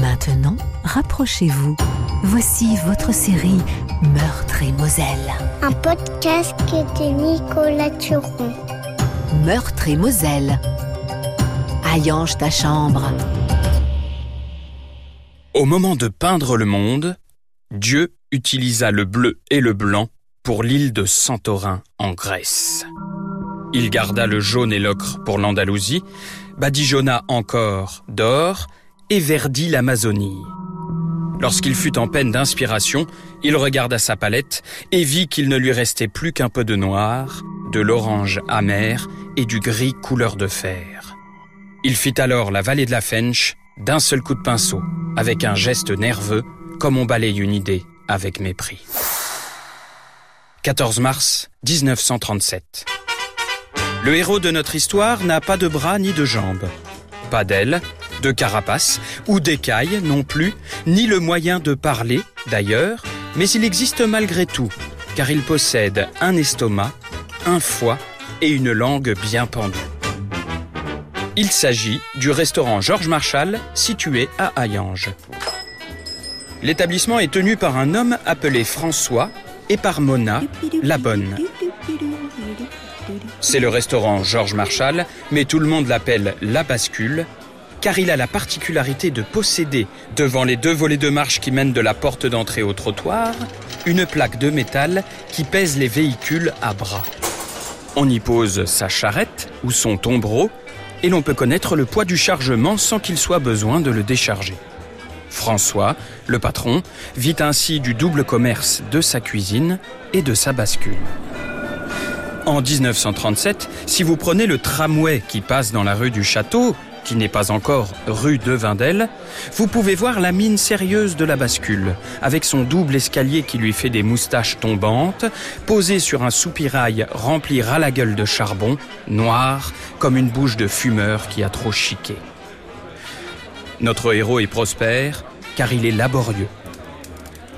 Maintenant, rapprochez-vous. Voici votre série Meurtre et Moselle. Un podcast de Nicolas Turon. Meurtre et Moselle. Ayange ta chambre. Au moment de peindre le monde, Dieu utilisa le bleu et le blanc pour l'île de Santorin en Grèce. Il garda le jaune et l'ocre pour l'Andalousie, badigeonna encore d'or et verdit l'Amazonie. Lorsqu'il fut en peine d'inspiration, il regarda sa palette et vit qu'il ne lui restait plus qu'un peu de noir, de l'orange amer et du gris couleur de fer. Il fit alors la vallée de la Fench d'un seul coup de pinceau, avec un geste nerveux, comme on balaye une idée avec mépris. 14 mars 1937. Le héros de notre histoire n'a pas de bras ni de jambes, pas d'ailes, de carapace ou d'écailles non plus, ni le moyen de parler d'ailleurs, mais il existe malgré tout, car il possède un estomac, un foie et une langue bien pendue. Il s'agit du restaurant Georges Marshall situé à Hayange. L'établissement est tenu par un homme appelé François et par Mona, la bonne. C'est le restaurant Georges Marshall, mais tout le monde l'appelle La Bascule, car il a la particularité de posséder, devant les deux volets de marche qui mènent de la porte d'entrée au trottoir, une plaque de métal qui pèse les véhicules à bras. On y pose sa charrette ou son tombereau, et l'on peut connaître le poids du chargement sans qu'il soit besoin de le décharger. François, le patron, vit ainsi du double commerce de sa cuisine et de sa bascule. En 1937, si vous prenez le tramway qui passe dans la rue du Château, qui n'est pas encore rue de Vindel, vous pouvez voir la mine sérieuse de la bascule, avec son double escalier qui lui fait des moustaches tombantes, posé sur un soupirail rempli à la gueule de charbon, noir comme une bouche de fumeur qui a trop chiqué. Notre héros est prospère, car il est laborieux.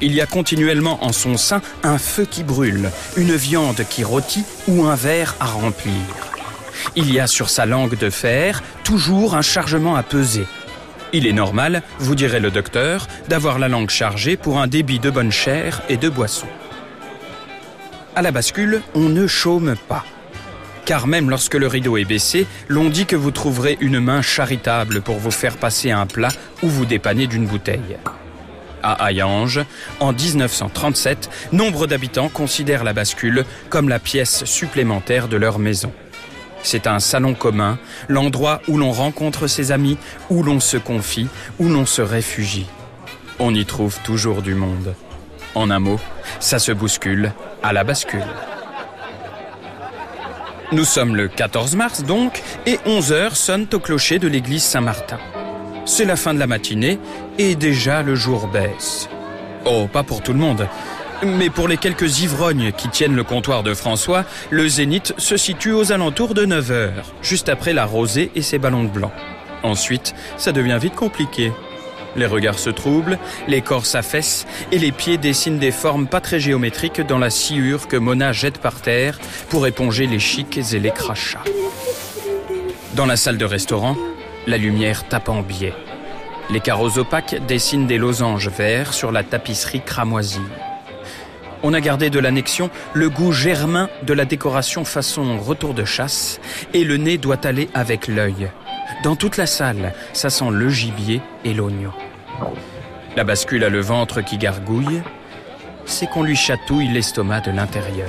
Il y a continuellement en son sein un feu qui brûle, une viande qui rôtit ou un verre à remplir. Il y a sur sa langue de fer toujours un chargement à peser. Il est normal, vous dirait le docteur, d'avoir la langue chargée pour un débit de bonne chair et de boisson. À la bascule, on ne chôme pas. Car même lorsque le rideau est baissé, l'on dit que vous trouverez une main charitable pour vous faire passer un plat ou vous dépanner d'une bouteille. À Hayange, en 1937, nombre d'habitants considèrent la bascule comme la pièce supplémentaire de leur maison. C'est un salon commun, l'endroit où l'on rencontre ses amis, où l'on se confie, où l'on se réfugie. On y trouve toujours du monde. En un mot, ça se bouscule à la bascule. Nous sommes le 14 mars donc, et 11 heures sonnent au clocher de l'église Saint-Martin. C'est la fin de la matinée, et déjà le jour baisse. Oh, pas pour tout le monde. Mais pour les quelques ivrognes qui tiennent le comptoir de François, le zénith se situe aux alentours de 9 heures, juste après la rosée et ses ballons de blanc. Ensuite, ça devient vite compliqué. Les regards se troublent, les corps s'affaissent et les pieds dessinent des formes pas très géométriques dans la sciure que Mona jette par terre pour éponger les chics et les crachats. Dans la salle de restaurant, la lumière tape en biais. Les carreaux opaques dessinent des losanges verts sur la tapisserie cramoisie. On a gardé de l'annexion le goût germain de la décoration façon retour de chasse et le nez doit aller avec l'œil. Dans toute la salle, ça sent le gibier et l'oignon. La bascule a le ventre qui gargouille, c'est qu'on lui chatouille l'estomac de l'intérieur.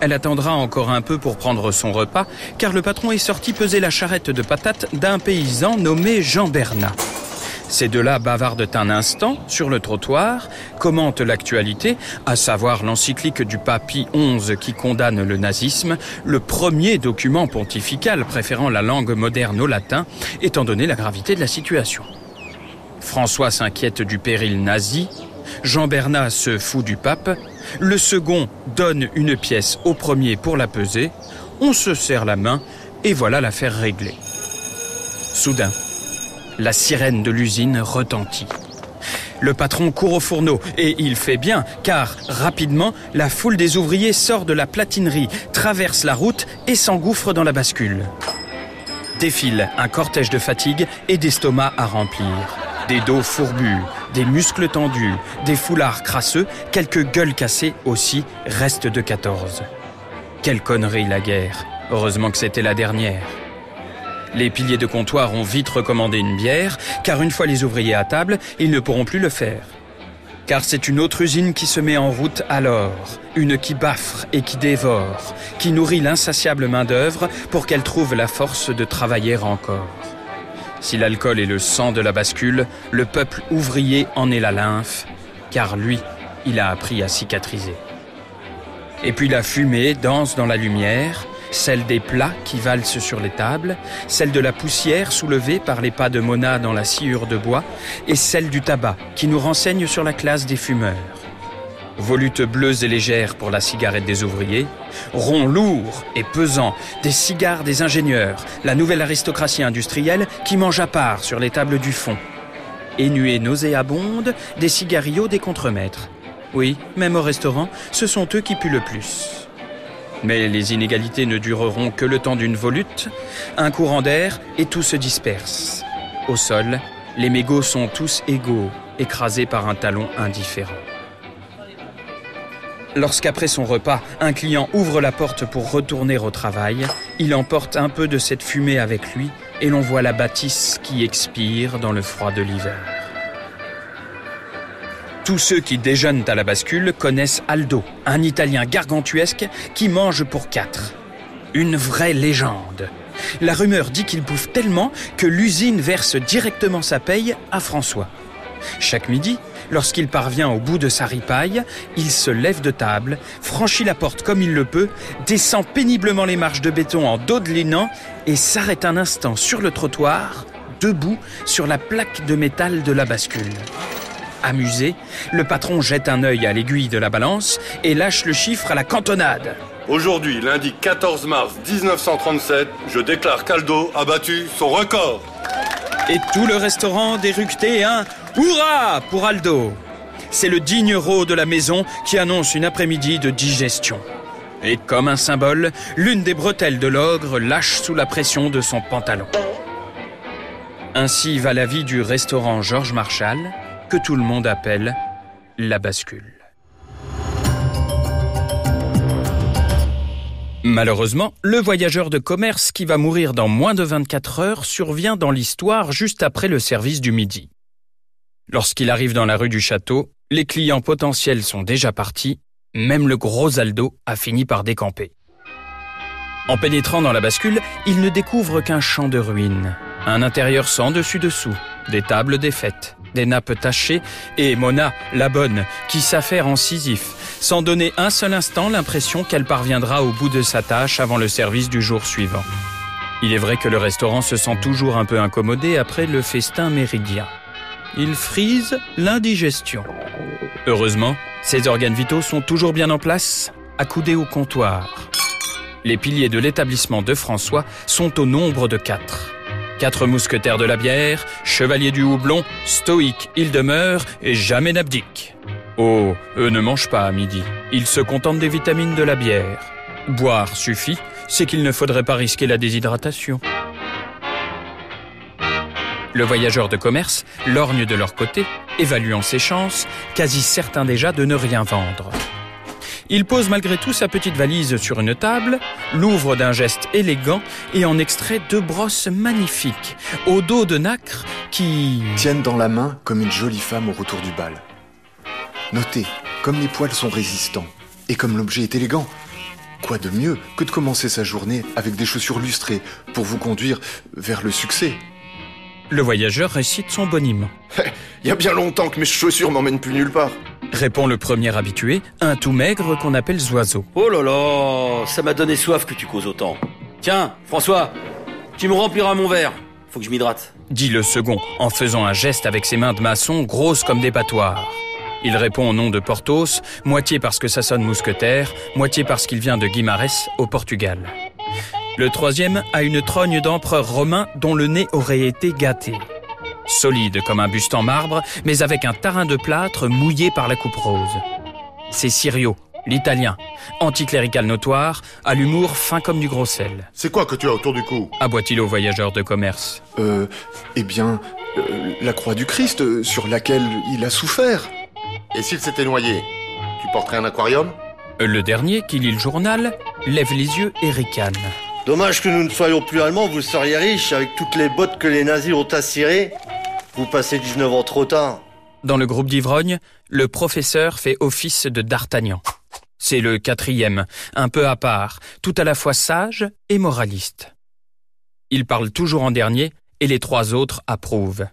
Elle attendra encore un peu pour prendre son repas, car le patron est sorti peser la charrette de patates d'un paysan nommé Jean Bernat. Ces deux-là bavardent un instant sur le trottoir, commentent l'actualité, à savoir l'encyclique du Pie XI qui condamne le nazisme, le premier document pontifical préférant la langue moderne au latin, étant donné la gravité de la situation. François s'inquiète du péril nazi, Jean Bernat se fout du pape, le second donne une pièce au premier pour la peser, on se serre la main et voilà l'affaire réglée. Soudain, la sirène de l'usine retentit. Le patron court au fourneau, et il fait bien, car rapidement, la foule des ouvriers sort de la platinerie, traverse la route et s'engouffre dans la bascule. Défile un cortège de fatigue et d'estomac à remplir. Des dos fourbus, des muscles tendus, des foulards crasseux, quelques gueules cassées aussi, restent de 14. Quelle connerie la guerre. Heureusement que c'était la dernière. Les piliers de comptoir ont vite recommandé une bière, car une fois les ouvriers à table, ils ne pourront plus le faire. Car c'est une autre usine qui se met en route alors, une qui baffre et qui dévore, qui nourrit l'insatiable main-d'œuvre pour qu'elle trouve la force de travailler encore. Si l'alcool est le sang de la bascule, le peuple ouvrier en est la lymphe, car lui, il a appris à cicatriser. Et puis la fumée danse dans la lumière, celle des plats qui valsent sur les tables, celle de la poussière soulevée par les pas de Mona dans la sciure de bois, et celle du tabac qui nous renseigne sur la classe des fumeurs. Volutes bleues et légères pour la cigarette des ouvriers, ronds lourds et pesants des cigares des ingénieurs, la nouvelle aristocratie industrielle qui mange à part sur les tables du fond. Et nuées nauséabondes des cigarillos des contremaîtres. Oui, même au restaurant, ce sont eux qui puent le plus. Mais les inégalités ne dureront que le temps d'une volute, un courant d'air et tout se disperse. Au sol, les mégots sont tous égaux, écrasés par un talon indifférent. Lorsqu'après son repas, un client ouvre la porte pour retourner au travail, il emporte un peu de cette fumée avec lui et l'on voit la bâtisse qui expire dans le froid de l'hiver. Tous ceux qui déjeunent à la bascule connaissent Aldo, un Italien gargantuesque qui mange pour quatre. Une vraie légende. La rumeur dit qu'il bouffe tellement que l'usine verse directement sa paye à François. Chaque midi, lorsqu'il parvient au bout de sa ripaille, il se lève de table, franchit la porte comme il le peut, descend péniblement les marches de béton en dodelinant et s'arrête un instant sur le trottoir, debout sur la plaque de métal de la bascule. Amusé, le patron jette un œil à l'aiguille de la balance et lâche le chiffre à la cantonade. Aujourd'hui, lundi 14 mars 1937, je déclare qu'Aldo a battu son record. Et tout le restaurant déructé un Hurrah pour Aldo. C'est le digne héros de la maison qui annonce une après-midi de digestion. Et comme un symbole, l'une des bretelles de l'ogre lâche sous la pression de son pantalon. Ainsi va la vie du restaurant Georges Marshall, que tout le monde appelle la bascule. Malheureusement, le voyageur de commerce qui va mourir dans moins de 24 heures survient dans l'histoire juste après le service du midi. Lorsqu'il arrive dans la rue du château, les clients potentiels sont déjà partis, même le gros Aldo a fini par décamper. En pénétrant dans la bascule, il ne découvre qu'un champ de ruines, un intérieur sans dessus-dessous, des tables défaites, des nappes tachées et Mona, la bonne, qui s'affaire en Sisyphe, sans donner un seul instant l'impression qu'elle parviendra au bout de sa tâche avant le service du jour suivant. Il est vrai que le restaurant se sent toujours un peu incommodé après le festin méridien. Il frise l'indigestion. Heureusement, ses organes vitaux sont toujours bien en place, accoudés au comptoir. Les piliers de l'établissement de François sont au nombre de quatre. Quatre mousquetaires de la bière, chevaliers du houblon, stoïques ils demeurent et jamais n'abdiquent. Oh, eux ne mangent pas à midi, ils se contentent des vitamines de la bière. Boire suffit, c'est qu'il ne faudrait pas risquer la déshydratation. Le voyageur de commerce lorgne de leur côté, évaluant ses chances, quasi certain déjà de ne rien vendre. Il pose malgré tout sa petite valise sur une table, l'ouvre d'un geste élégant et en extrait deux brosses magnifiques, au dos de nacre qui... tiennent dans la main comme une jolie femme au retour du bal. Notez, comme les poils sont résistants et comme l'objet est élégant, quoi de mieux que de commencer sa journée avec des chaussures lustrées pour vous conduire vers le succès Le voyageur récite son boniment. Il y a bien longtemps que mes chaussures m'emmènent plus nulle part. Répond le premier habitué, un tout maigre qu'on appelle Zoiseau. Oh là là, ça m'a donné soif que tu causes autant. Tiens, François, tu me rempliras mon verre. Faut que je m'hydrate. Dit le second en faisant un geste avec ses mains de maçon grosses comme des battoirs. Il répond au nom de Porthos, moitié parce que ça sonne mousquetaire, moitié parce qu'il vient de Guimarães, au Portugal. Le troisième a une trogne d'empereur romain dont le nez aurait été gâté. Solide comme un buste en marbre, mais avec un tarin de plâtre mouillé par la coupe rose. C'est Sirio, l'italien, anticlérical notoire, à l'humour fin comme du gros sel. C'est quoi que tu as autour du cou? Aboie-t-il au voyageur de commerce? Euh, eh bien, Euh, la croix du Christ euh, sur laquelle il a souffert. Et s'il s'était noyé, tu porterais un aquarium? Le dernier, qui lit le journal, lève les yeux et ricane. Dommage que nous ne soyons plus allemands, vous seriez riches avec toutes les bottes que les nazis ont assirées. Vous passez 19 ans trop tard. Dans le groupe d'ivrogne, le professeur fait office de d'Artagnan. C'est le quatrième, un peu à part, tout à la fois sage et moraliste. Il parle toujours en dernier et les trois autres approuvent.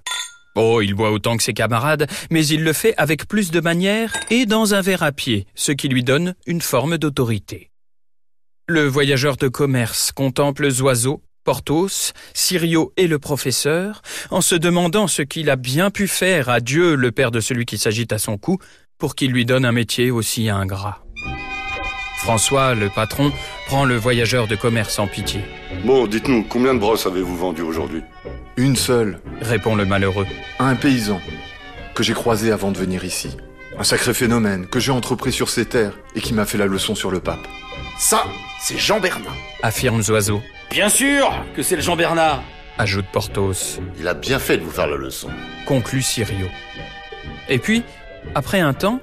Oh, il boit autant que ses camarades, mais il le fait avec plus de manière et dans un verre à pied, ce qui lui donne une forme d'autorité. Le voyageur de commerce contemple Zoiseau, Porthos, Sirio et le professeur, en se demandant ce qu'il a bien pu faire à Dieu, le père de celui qui s'agite à son cou, pour qu'il lui donne un métier aussi ingrat. François, le patron, prend le voyageur de commerce en pitié. Bon, dites-nous, combien de brosses avez-vous vendu aujourd'hui? Une seule, Répond le malheureux. à un paysan, que j'ai croisé avant de venir ici. Un sacré phénomène que j'ai entrepris sur ces terres et qui m'a fait la leçon sur le pape. Ça, c'est Jean Bernard. Affirme Zoiseau, Bien sûr que c'est le Jean Bernard. ajoute Porthos, Il a bien fait de vous faire la leçon. conclut Sirio. Et puis, après un temps,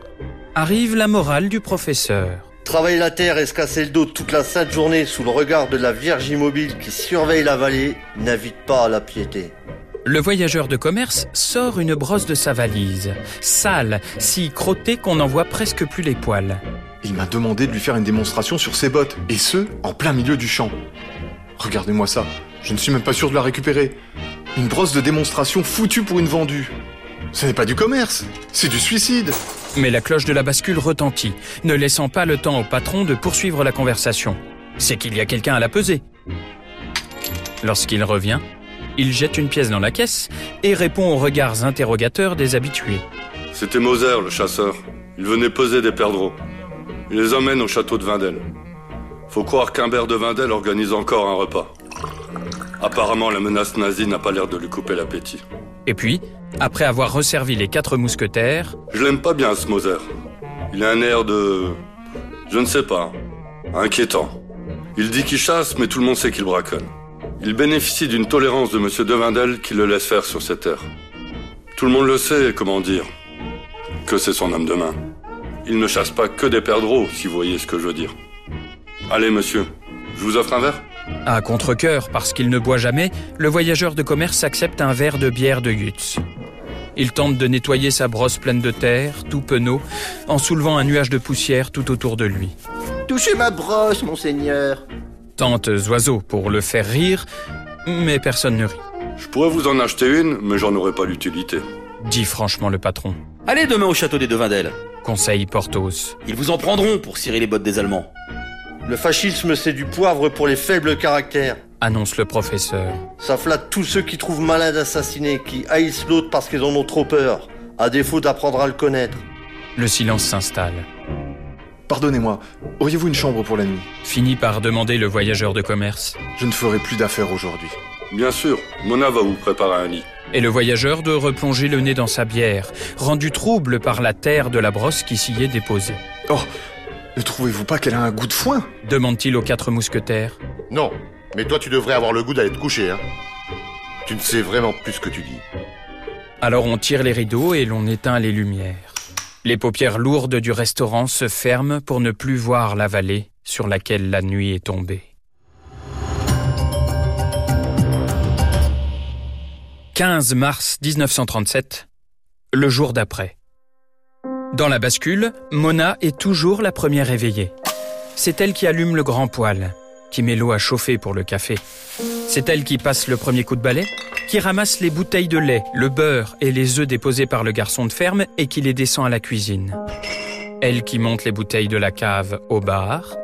arrive la morale du professeur. Travailler la terre et se casser le dos toute la sainte journée sous le regard de la Vierge immobile qui surveille la vallée n'invite pas à la piété. Le voyageur de commerce sort une brosse de sa valise, sale, si crottée qu'on n'en voit presque plus les poils. Il m'a demandé de lui faire une démonstration sur ses bottes, et ce, en plein milieu du champ. Regardez-moi ça, je ne suis même pas sûr de la récupérer. Une brosse de démonstration foutue pour une vendue. Ce n'est pas du commerce, c'est du suicide. Mais la cloche de la bascule retentit, ne laissant pas le temps au patron de poursuivre la conversation. C'est qu'il y a quelqu'un à la peser. Lorsqu'il revient, il jette une pièce dans la caisse et répond aux regards interrogateurs des habitués. C'était Moser, le chasseur. Il venait peser des perdreaux. Il les emmène au château de Vindel. Faut croire qu'Humbert de Vindel organise encore un repas. Apparemment, la menace nazie n'a pas l'air de lui couper l'appétit. Et puis, après avoir resservi les quatre mousquetaires, Je l'aime pas bien, ce Moser. Il a un air de... Je ne sais pas. Inquiétant. Il dit qu'il chasse, mais tout le monde sait qu'il braconne. Il bénéficie d'une tolérance de Monsieur de Vindel qui le laisse faire sur cette terre. Tout le monde le sait, comment dire, que c'est son homme de main. Il ne chasse pas que des perdreaux, si vous voyez ce que je veux dire. Allez, monsieur, je vous offre un verre à contre-cœur parce qu'il ne boit jamais, le voyageur de commerce accepte un verre de bière de Yutz. Il tente de nettoyer sa brosse pleine de terre, tout penaud, en soulevant un nuage de poussière tout autour de lui. Touchez ma brosse, monseigneur. Tente Oiseau pour le faire rire, mais personne ne rit, Je pourrais vous en acheter une, mais j'en aurais pas l'utilité. dit franchement le patron. Allez demain au château des Devindel. Conseille Porthos. Ils vous en prendront pour cirer les bottes des Allemands. Le fascisme, c'est du poivre pour les faibles caractères. Annonce le professeur. Ça flatte tous ceux qui trouvent malin d'assassiner, qui haïssent l'autre parce qu'ils en ont trop peur, à défaut d'apprendre à le connaître. Le silence s'installe. Pardonnez-moi, auriez-vous une chambre pour la nuit? Finit par demander le voyageur de commerce. Je ne ferai plus d'affaires aujourd'hui. Bien sûr, Mona va vous préparer un lit. Et le voyageur de replonger le nez dans sa bière, rendu trouble par la terre de la brosse qui s'y est déposée. Oh, ne trouvez-vous pas qu'elle a un goût de foin? Demande-t-il aux quatre mousquetaires. Non, mais toi tu devrais avoir le goût d'aller te coucher, hein. Tu ne sais vraiment plus ce que tu dis. Alors on tire les rideaux et l'on éteint les lumières. Les paupières lourdes du restaurant se ferment pour ne plus voir la vallée sur laquelle la nuit est tombée. 15 mars 1937, le jour d'après. Dans la bascule, Mona est toujours la première éveillée. C'est elle qui allume le grand poêle, qui met l'eau à chauffer pour le café. C'est elle qui passe le premier coup de balai, qui ramasse les bouteilles de lait, le beurre et les œufs déposés par le garçon de ferme et qui les descend à la cuisine. Elle qui monte les bouteilles de la cave au bar.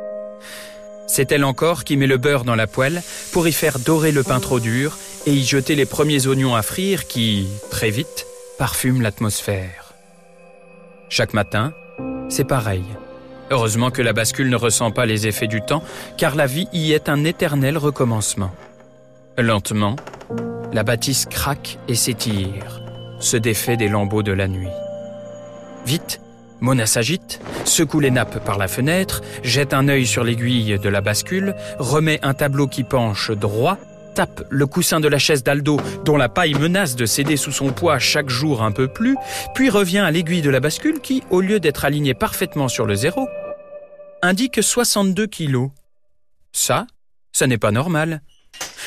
C'est elle encore qui met le beurre dans la poêle pour y faire dorer le pain trop dur et y jeter les premiers oignons à frire qui, très vite, parfument l'atmosphère. Chaque matin, c'est pareil. Heureusement que la bascule ne ressent pas les effets du temps, car la vie y est un éternel recommencement. Lentement, la bâtisse craque et s'étire, se défait des lambeaux de la nuit. Vite, Mona s'agite, secoue les nappes par la fenêtre, jette un œil sur l'aiguille de la bascule, remet un tableau qui penche droit tape le coussin de la chaise d'Aldo, dont la paille menace de céder sous son poids chaque jour un peu plus, puis revient à l'aiguille de la bascule qui, au lieu d'être alignée parfaitement sur le zéro, indique 62 kilos. Ça, ça n'est pas normal.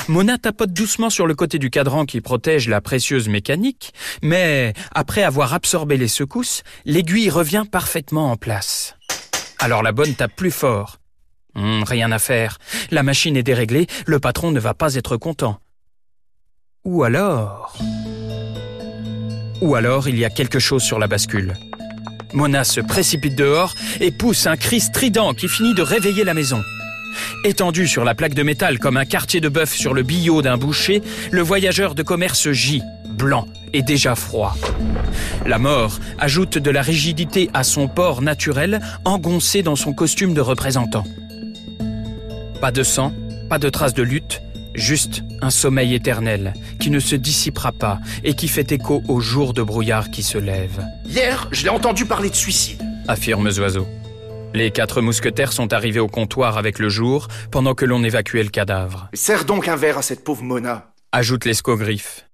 Mona tapote doucement sur le côté du cadran qui protège la précieuse mécanique, mais après avoir absorbé les secousses, l'aiguille revient parfaitement en place. Alors la bonne tape plus fort. Hum, rien à faire. La machine est déréglée, le patron ne va pas être content. Ou alors... Ou alors il y a quelque chose sur la bascule. Mona se précipite dehors et pousse un cri strident qui finit de réveiller la maison. Étendu sur la plaque de métal comme un quartier de bœuf sur le billot d'un boucher, le voyageur de commerce gît, blanc et déjà froid. La mort ajoute de la rigidité à son port naturel, engoncé dans son costume de représentant. Pas de sang, pas de traces de lutte, juste un sommeil éternel qui ne se dissipera pas et qui fait écho au jour de brouillard qui se lève. Hier, je l'ai entendu parler de suicide. Affirme Zoiseau. Les quatre mousquetaires sont arrivés au comptoir avec le jour pendant que l'on évacuait le cadavre. Serre donc un verre à cette pauvre Mona. Ajoute l'escogriffe.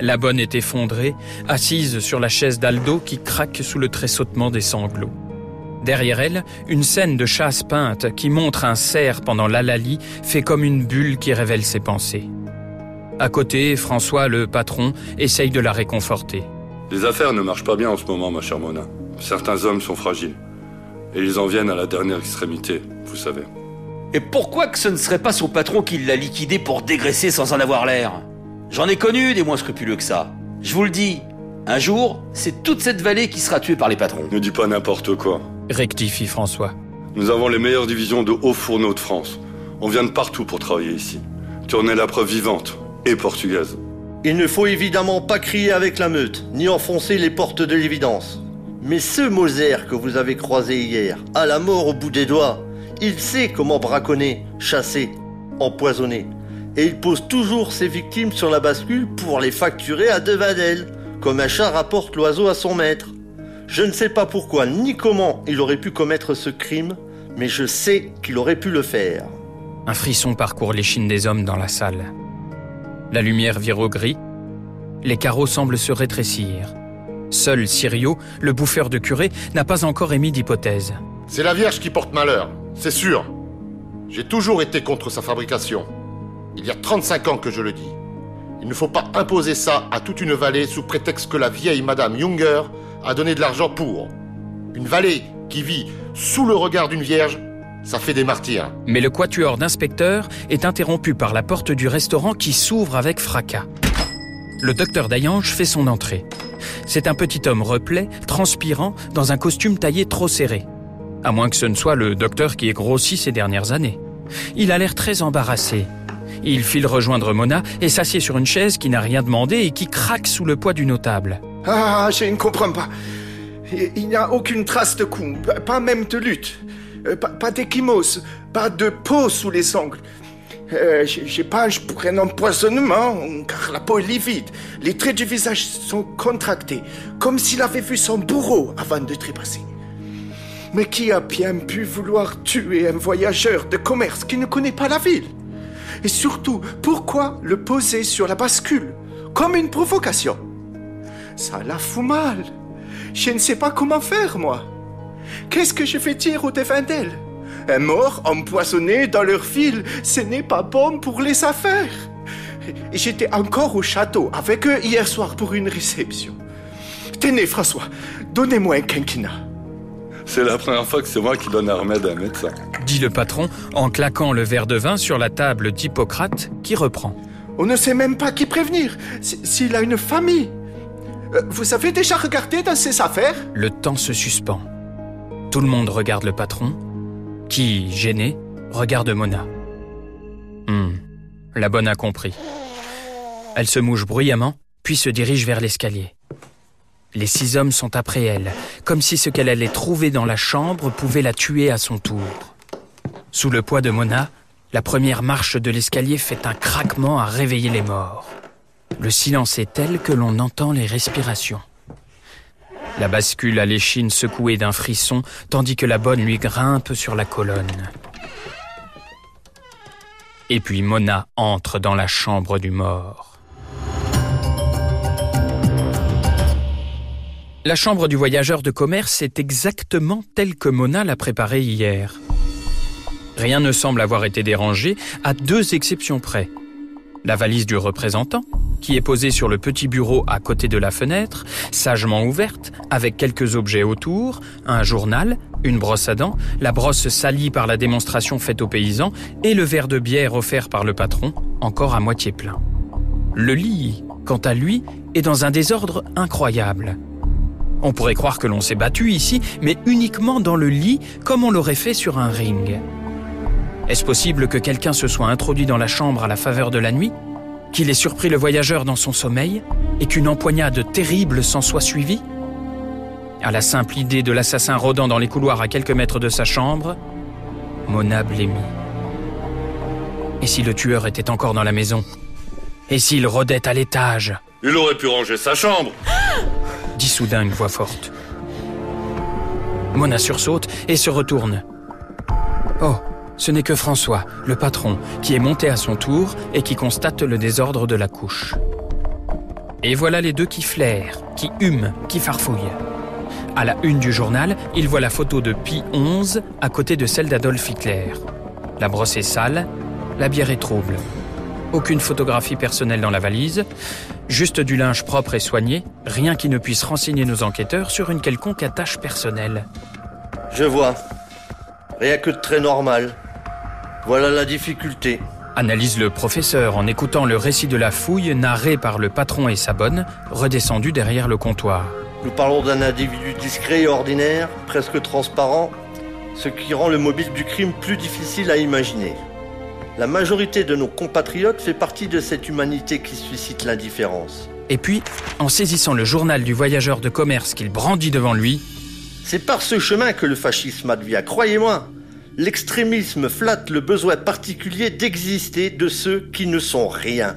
La bonne est effondrée, assise sur la chaise d'Aldo qui craque sous le tressautement des sanglots. Derrière elle, une scène de chasse peinte qui montre un cerf pendant l'alali fait comme une bulle qui révèle ses pensées. À côté, François, le patron, essaye de la réconforter. Les affaires ne marchent pas bien en ce moment, ma chère Mona. Certains hommes sont fragiles. Et ils en viennent à la dernière extrémité, vous savez. Et pourquoi que ce ne serait pas son patron qui l'a liquidé pour dégraisser sans en avoir l'air? J'en ai connu des moins scrupuleux que ça. Je vous le dis, un jour, c'est toute cette vallée qui sera tuée par les patrons. Ne dis pas n'importe quoi. Rectifie François. Nous avons les meilleures divisions de hauts fourneaux de France. On vient de partout pour travailler ici. Tu en es la preuve vivante et portugaise. Il ne faut évidemment pas crier avec la meute, ni enfoncer les portes de l'évidence. Mais ce Moser que vous avez croisé hier, à la mort au bout des doigts, il sait comment braconner, chasser, empoisonner. Et il pose toujours ses victimes sur la bascule pour les facturer à Devadel, comme un chat rapporte l'oiseau à son maître. Je ne sais pas pourquoi ni comment il aurait pu commettre ce crime, mais je sais qu'il aurait pu le faire. Un frisson parcourt l'échine des hommes dans la salle. La lumière vire au gris. Les carreaux semblent se rétrécir. Seul Sirio, le bouffeur de curé, n'a pas encore émis d'hypothèse. C'est la Vierge qui porte malheur, c'est sûr. J'ai toujours été contre sa fabrication. Il y a 35 ans que je le dis. Il ne faut pas imposer ça à toute une vallée sous prétexte que la vieille Madame Junger a donné de l'argent pour. Une vallée qui vit sous le regard d'une vierge, ça fait des martyrs. Mais le quatuor d'inspecteurs est interrompu par la porte du restaurant qui s'ouvre avec fracas. Le docteur Dayange fait son entrée. C'est un petit homme replet, transpirant, dans un costume taillé trop serré. À moins que ce ne soit le docteur qui ait grossi ces dernières années. Il a l'air très embarrassé. Il file rejoindre Mona et s'assied sur une chaise qui n'a rien demandé et qui craque sous le poids du notable. Ah, je ne comprends pas. Il n'y a aucune trace de coup, pas même de lutte. Euh, Pas, pas pas de peau sous les ongles. Euh, je, je pour un empoisonnement, car la peau est livide. Les traits du visage sont contractés, comme s'il avait vu son bourreau avant de trépasser. Mais qui a bien pu vouloir tuer un voyageur de commerce qui ne connaît pas la ville? Et surtout, pourquoi le poser sur la bascule Comme une provocation? Ça la fout mal. Je ne sais pas comment faire, moi. Qu'est-ce que je vais dire aux Devindel Un mort empoisonné dans leur ville, ce n'est pas bon pour les affaires. J'étais encore au château avec eux hier soir pour une réception. Tenez, François, donnez-moi un quinquina. C'est la première fois que c'est moi qui donne un remède à un médecin. Dit le patron en claquant le verre de vin sur la table d'Hippocrate qui reprend. On ne sait même pas qui prévenir, s'il a une famille. Euh, Vous avez déjà regardé dans ses affaires? Le temps se suspend. Tout le monde regarde le patron, qui, gêné, regarde Mona. Hmm, la bonne a compris. Elle se mouche bruyamment, puis se dirige vers l'escalier. Les six hommes sont après elle, comme si ce qu'elle allait trouver dans la chambre pouvait la tuer à son tour. Sous le poids de Mona, la première marche de l'escalier fait un craquement à réveiller les morts. Le silence est tel que l'on entend les respirations. La bascule a l'échine secouée d'un frisson, tandis que la bonne lui grimpe sur la colonne. Et puis Mona entre dans la chambre du mort. La chambre du voyageur de commerce est exactement telle que Mona l'a préparée hier. Rien ne semble avoir été dérangé, à deux exceptions près. La valise du représentant, qui est posée sur le petit bureau à côté de la fenêtre, sagement ouverte, avec quelques objets autour, un journal, une brosse à dents, la brosse salie par la démonstration faite aux paysans et le verre de bière offert par le patron, encore à moitié plein. Le lit, quant à lui, est dans un désordre incroyable. On pourrait croire que l'on s'est battu ici, mais uniquement dans le lit, comme on l'aurait fait sur un ring. Est-ce possible que quelqu'un se soit introduit dans la chambre à la faveur de la nuit Qu'il ait surpris le voyageur dans son sommeil Et qu'une empoignade terrible s'en soit suivie? À la simple idée de l'assassin rôdant dans les couloirs à quelques mètres de sa chambre, Mona blêmit. Et si le tueur était encore dans la maison? Et s'il rôdait à l'étage? Il aurait pu ranger sa chambre dit soudain une voix forte. Mona sursaute et se retourne. Oh, ce n'est que François, le patron, qui est monté à son tour et qui constate le désordre de la couche. Et voilà les deux qui flairent, qui hument, qui farfouillent. À la une du journal, il voit la photo de Pi XI à côté de celle d'Adolf Hitler. La brosse est sale, la bière est trouble. Aucune photographie personnelle dans la valise, juste du linge propre et soigné, rien qui ne puisse renseigner nos enquêteurs sur une quelconque attache personnelle. Je vois. Rien que de très normal. Voilà la difficulté. Analyse le professeur en écoutant le récit de la fouille narré par le patron et sa bonne, redescendu derrière le comptoir. Nous parlons d'un individu discret et ordinaire, presque transparent, ce qui rend le mobile du crime plus difficile à imaginer. La majorité de nos compatriotes fait partie de cette humanité qui suscite l'indifférence. Et puis, en saisissant le journal du voyageur de commerce qu'il brandit devant lui, C'est par ce chemin que le fascisme advient, croyez-moi. L'extrémisme flatte le besoin particulier d'exister de ceux qui ne sont rien.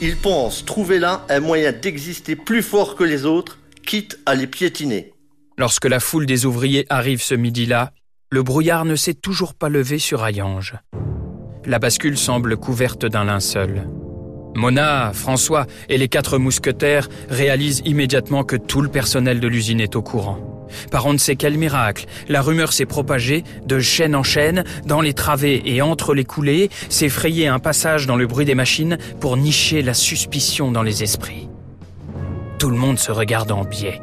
Ils pensent trouver là un moyen d'exister plus fort que les autres, quitte à les piétiner. lorsque la foule des ouvriers arrive ce midi-là, le brouillard ne s'est toujours pas levé sur Hayange. La bascule semble couverte d'un linceul. Mona, François et les quatre mousquetaires réalisent immédiatement que tout le personnel de l'usine est au courant. Par on ne sait quel miracle, la rumeur s'est propagée de chaîne en chaîne, dans les travées et entre les coulées, s'est frayé un passage dans le bruit des machines pour nicher la suspicion dans les esprits. Tout le monde se regarde en biais.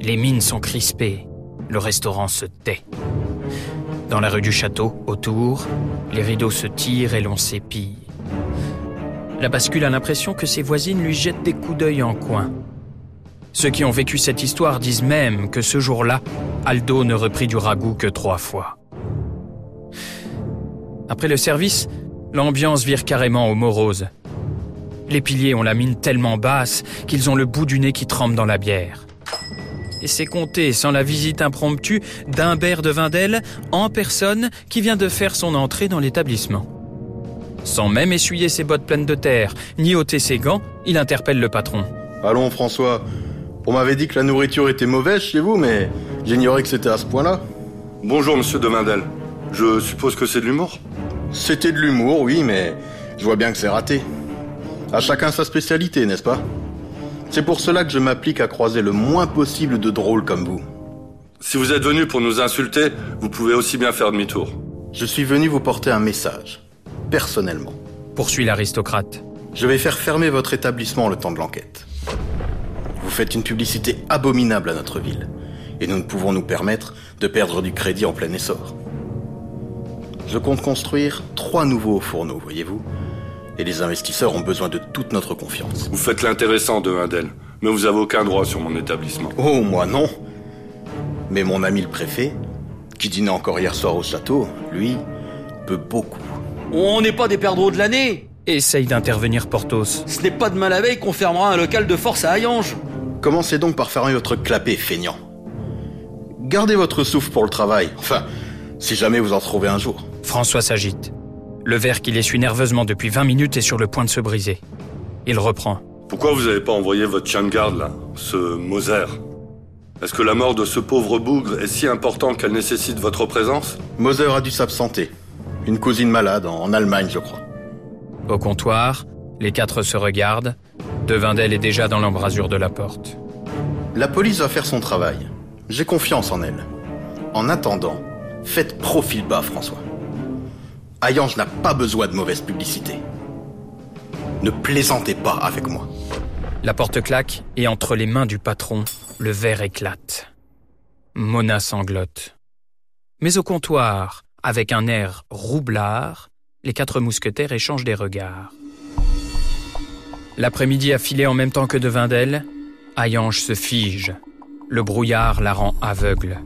Les mines sont crispées. Le restaurant se tait. Dans la rue du château, autour, les rideaux se tirent et l'on s'épille. La bascule a l'impression que ses voisines lui jettent des coups d'œil en coin. Ceux qui ont vécu cette histoire disent même que ce jour-là, Aldo ne reprit du ragoût que trois fois. Après le service, l'ambiance vire carrément au morose. Les piliers ont la mine tellement basse qu'ils ont le bout du nez qui trempe dans la bière. Et c'est compté sans la visite impromptue d'Humbert de Vindel en personne qui vient de faire son entrée dans l'établissement. Sans même essuyer ses bottes pleines de terre, ni ôter ses gants, il interpelle le patron. Allons, François. On m'avait dit que la nourriture était mauvaise chez vous, mais j'ignorais que c'était à ce point-là. Bonjour, monsieur de Vindel. Je suppose que c'est de l'humour? C'était de l'humour, oui, mais je vois bien que c'est raté. À chacun sa spécialité, n'est-ce pas? C'est pour cela que je m'applique à croiser le moins possible de drôles comme vous. Si vous êtes venu pour nous insulter, vous pouvez aussi bien faire demi-tour. Je suis venu vous porter un message, personnellement. Poursuit l'aristocrate. Je vais faire fermer votre établissement le temps de l'enquête. Vous faites une publicité abominable à notre ville, et nous ne pouvons nous permettre de perdre du crédit en plein essor. Je compte construire trois nouveaux fourneaux, voyez-vous, et les investisseurs ont besoin de toute notre confiance. Vous faites l'intéressant de Vindel, mais vous avez aucun droit sur mon établissement. Oh, moi non. Mais mon ami le préfet, qui dînait encore hier soir au château, lui, peut beaucoup. On n'est pas des perdreaux de l'année. Essaye d'intervenir Porthos. Ce n'est pas demain la veille qu'on fermera un local de force à Hayange. Commencez donc par fermer votre clapet, feignant. Gardez votre souffle pour le travail. Enfin, si jamais vous en trouvez un jour. François s'agite. Le verre qu'il essuie nerveusement depuis 20 minutes est sur le point de se briser. Il reprend. Pourquoi vous n'avez pas envoyé votre chien de garde, là Ce Moser? Est-ce que la mort de ce pauvre bougre est si importante qu'elle nécessite votre présence? Moser a dû s'absenter. Une cousine malade, en Allemagne, je crois. Au comptoir, les quatre se regardent. Devindel est déjà dans l'embrasure de la porte. La police va faire son travail. J'ai confiance en elle. En attendant, faites profil bas, François. Ayange n'a pas besoin de mauvaise publicité. Ne plaisantez pas avec moi. La porte claque et entre les mains du patron, le verre éclate. Mona sanglote. Mais au comptoir, avec un air roublard, les quatre mousquetaires échangent des regards. L'après-midi a filé en même temps que de Vindel. Ayange se fige. Le brouillard la rend aveugle.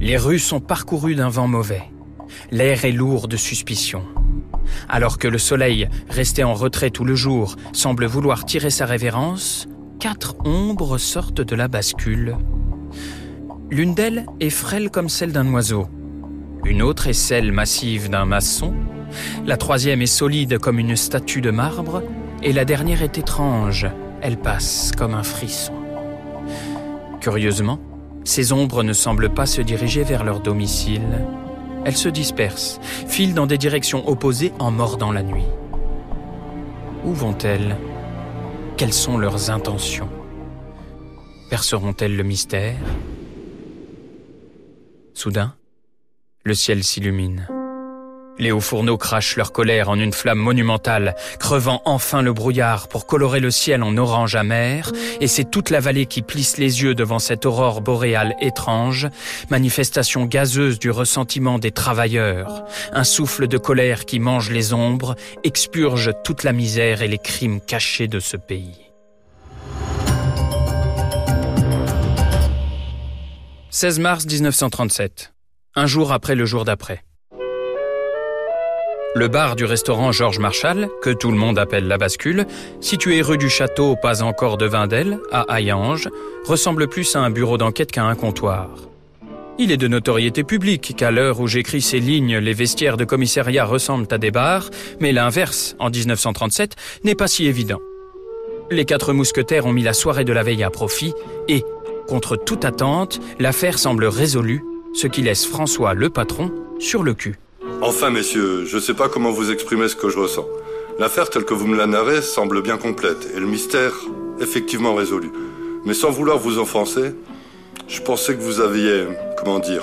Les rues sont parcourues d'un vent mauvais. L'air est lourd de suspicion. Alors que le soleil, resté en retrait tout le jour, semble vouloir tirer sa révérence, quatre ombres sortent de la bascule. L'une d'elles est frêle comme celle d'un oiseau. Une autre est celle massive d'un maçon. La troisième est solide comme une statue de marbre. Et la dernière est étrange. Elle passe comme un frisson. Curieusement, ces ombres ne semblent pas se diriger vers leur domicile. Elles se dispersent, filent dans des directions opposées en mordant la nuit. Où vont-elles? Quelles sont leurs intentions? Perceront-elles le mystère? Soudain, le ciel s'illumine. Les hauts fourneaux crachent leur colère en une flamme monumentale, crevant enfin le brouillard pour colorer le ciel en orange amer, et c'est toute la vallée qui plisse les yeux devant cette aurore boréale étrange, manifestation gazeuse du ressentiment des travailleurs, un souffle de colère qui mange les ombres, expurge toute la misère et les crimes cachés de ce pays. 16 mars 1937, un jour après le jour d'après. Le bar du restaurant Georges Marshall, que tout le monde appelle la bascule, situé rue du Château, pas encore de Vindel, à Hayange, ressemble plus à un bureau d'enquête qu'à un comptoir. Il est de notoriété publique qu'à l'heure où j'écris ces lignes, les vestiaires de commissariat ressemblent à des bars, mais l'inverse, en 1937, n'est pas si évident. Les quatre mousquetaires ont mis la soirée de la veille à profit et, contre toute attente, l'affaire semble résolue, ce qui laisse François le patron sur le cul. Enfin, messieurs, je ne sais pas comment vous exprimer ce que je ressens. L'affaire telle que vous me la narrez semble bien complète et le mystère effectivement résolu. Mais sans vouloir vous offenser, je pensais que vous aviez, comment dire...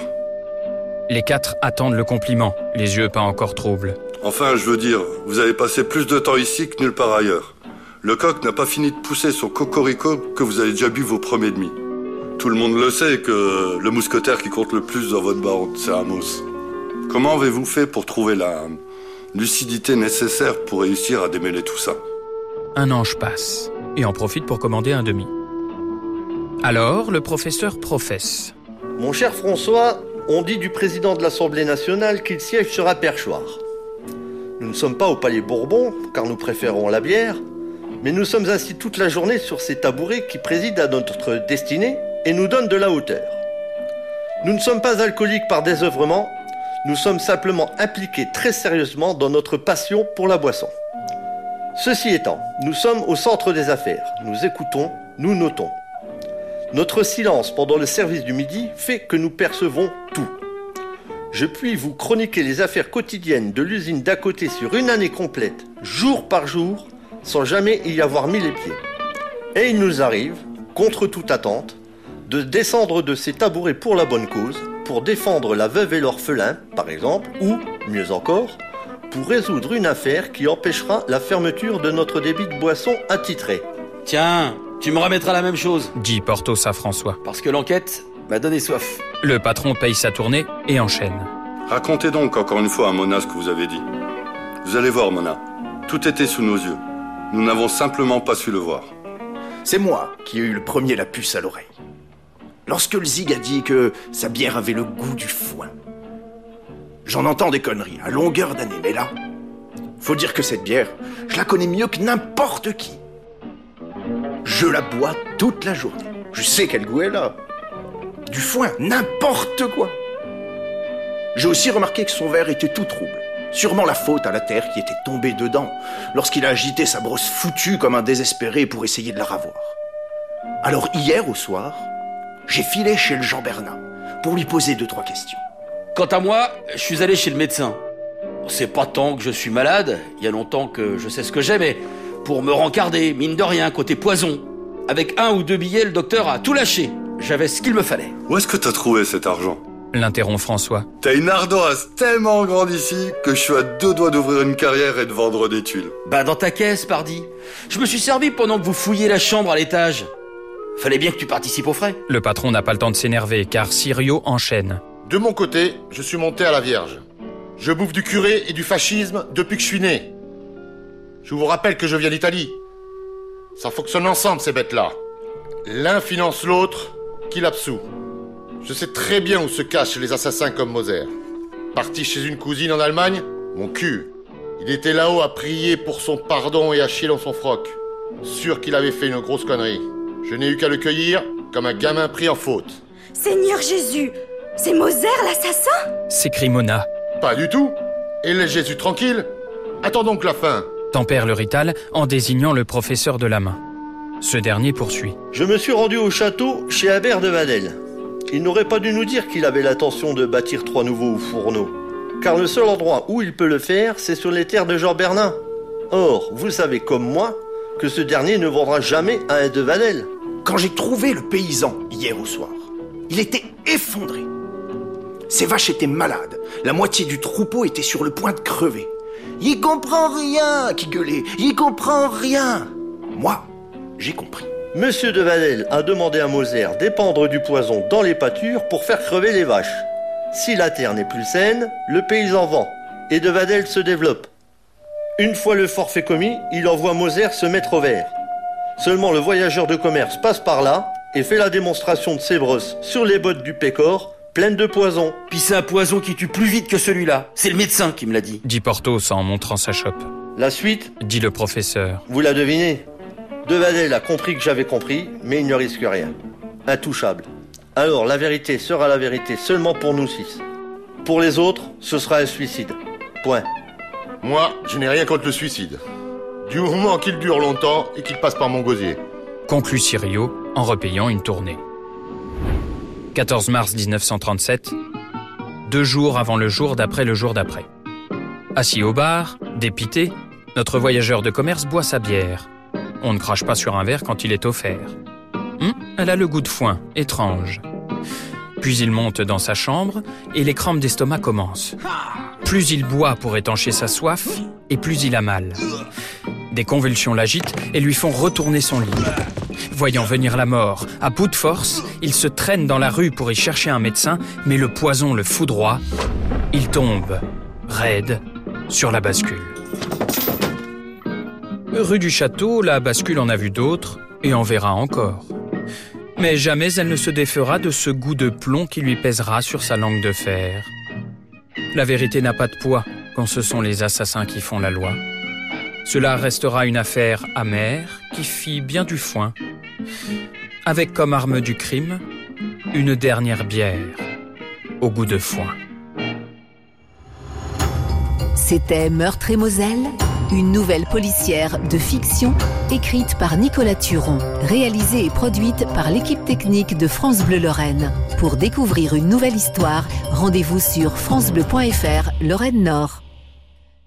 Les quatre attendent le compliment, les yeux pas encore troubles. Enfin, je veux dire, vous avez passé plus de temps ici que nulle part ailleurs. Le coq n'a pas fini de pousser son cocorico que vous avez déjà bu vos premiers demi. Tout le monde le sait que le mousquetaire qui compte le plus dans votre bande, c'est Amos. Comment avez-vous fait pour trouver la lucidité nécessaire pour réussir à démêler tout ça Un ange passe et en profite pour commander un demi. Alors, le professeur professe. Mon cher François, on dit du président de l'Assemblée nationale qu'il siège sur un perchoir. Nous ne sommes pas au Palais Bourbon, car nous préférons la bière, mais nous sommes assis toute la journée sur ces tabourets qui président à notre destinée et nous donnent de la hauteur. Nous ne sommes pas alcooliques par désœuvrement, nous sommes simplement impliqués très sérieusement dans notre passion pour la boisson. Ceci étant, nous sommes au centre des affaires. Nous écoutons, nous notons. Notre silence pendant le service du midi fait que nous percevons tout. Je puis vous chroniquer les affaires quotidiennes de l'usine d'à côté sur une année complète, jour par jour, sans jamais y avoir mis les pieds. Et il nous arrive, contre toute attente, de descendre de ces tabourets pour la bonne cause, pour défendre la veuve et l'orphelin, par exemple, ou, mieux encore, pour résoudre une affaire qui empêchera la fermeture de notre débit de boisson attitré. Tiens, tu me remettras la même chose, dit Porthos à François. Parce que l'enquête m'a donné soif. Le patron paye sa tournée et enchaîne. Racontez donc encore une fois à Mona ce que vous avez dit. Vous allez voir, Mona. Tout était sous nos yeux. Nous n'avons simplement pas su le voir. C'est moi qui ai eu le premier la puce à l'oreille. Lorsque le zig a dit que sa bière avait le goût du foin. J'en entends des conneries à longueur d'année, mais là, faut dire que cette bière, je la connais mieux que n'importe qui. Je la bois toute la journée. Je sais quel goût elle a. Du foin, n'importe quoi. J'ai aussi remarqué que son verre était tout trouble. Sûrement la faute à la terre qui était tombée dedans lorsqu'il a agité sa brosse foutue comme un désespéré pour essayer de la ravoir. Alors hier au soir, j'ai filé chez le Jean Bernat pour lui poser deux trois questions. Quant à moi, je suis allé chez le médecin. C'est pas tant que je suis malade, il y a longtemps que je sais ce que j'ai, mais pour me rencarder, mine de rien, côté poison. Avec un ou deux billets, le docteur a tout lâché. J'avais ce qu'il me fallait. Où est-ce que t'as trouvé cet argent? L'interrompt François. T'as une ardoise tellement grande ici que je suis à deux doigts d'ouvrir une carrière et de vendre des tuiles. Bah dans ta caisse, pardi. Je me suis servi pendant que vous fouilliez la chambre à l'étage. Fallait bien que tu participes aux frais. Le patron n'a pas le temps de s'énerver car Sirio enchaîne. De mon côté, je suis monté à la Vierge. Je bouffe du curé et du fascisme depuis que je suis né. Je vous rappelle que je viens d'Italie. Ça fonctionne ensemble, ces bêtes-là. L'un finance l'autre, qui l'absout. Je sais très bien où se cachent les assassins comme Moser. Parti chez une cousine en Allemagne, mon cul. Il était là-haut à prier pour son pardon et à chier dans son froc. Sûr qu'il avait fait une grosse connerie. Je n'ai eu qu'à le cueillir comme un gamin pris en faute. Seigneur Jésus, c'est Moser l'assassin? S'écrie Mona. Pas du tout. Et laisse Jésus tranquille. Attends donc la fin. Tempère le rital en désignant le professeur de la main. Ce dernier poursuit. Je me suis rendu au château chez Albert de Vadel. Il n'aurait pas dû nous dire qu'il avait l'intention de bâtir trois nouveaux fourneaux. Car le seul endroit où il peut le faire, c'est sur les terres de Jean Bernin. Or, vous savez comme moi que ce dernier ne vendra jamais à un de Vadel. Quand j'ai trouvé le paysan hier au soir, il était effondré. Ses vaches étaient malades. La moitié du troupeau était sur le point de crever. Il comprend rien, qui gueulait. Il comprend rien. Moi, j'ai compris. Monsieur de Vadel a demandé à Moser d'épandre du poison dans les pâtures pour faire crever les vaches. Si la terre n'est plus saine, le paysan vend et de Vadel se développe. Une fois le forfait commis, il envoie Moser se mettre au vert. Seulement le voyageur de commerce passe par là et fait la démonstration de ses brosses sur les bottes du pécor, pleines de poison. Puis c'est un poison qui tue plus vite que celui-là. C'est le médecin qui me l'a dit. Dit Porthos en montrant sa chope. La suite, Dit le professeur. vous la devinez. De Vadel a compris que j'avais compris, mais il ne risque rien. Intouchable. Alors la vérité sera la vérité seulement pour nous six. Pour les autres, ce sera un suicide. Point. Moi, je n'ai rien contre le suicide. Du moment qu'il dure longtemps et qu'il passe par mon gosier. Conclut Sirio en repayant une tournée. 14 mars 1937, deux jours avant le jour d'après le jour d'après. Assis au bar, dépité, notre voyageur de commerce boit sa bière. On ne crache pas sur un verre quand il est offert. Hum, elle a le goût de foin, étrange. Puis il monte dans sa chambre et les crampes d'estomac commencent. Plus il boit pour étancher sa soif, et plus il a mal. Des convulsions l'agitent et lui font retourner son lit. Voyant venir la mort, à bout de force, il se traîne dans la rue pour y chercher un médecin, mais le poison le foudroie. Il tombe, raide, sur la bascule. Rue du Château, la bascule en a vu d'autres et en verra encore. Mais jamais elle ne se défera de ce goût de plomb qui lui pèsera sur sa langue de fer. La vérité n'a pas de poids quand ce sont les assassins qui font la loi. Cela restera une affaire amère qui fit bien du foin, avec comme arme du crime une dernière bière au goût de foin. C'était Meurtre et Moselle, une nouvelle policière de fiction écrite par Nicolas Turon, réalisée et produite par l'équipe technique de France Bleu Lorraine. Pour découvrir une nouvelle histoire, rendez-vous sur francebleu.fr Lorraine Nord.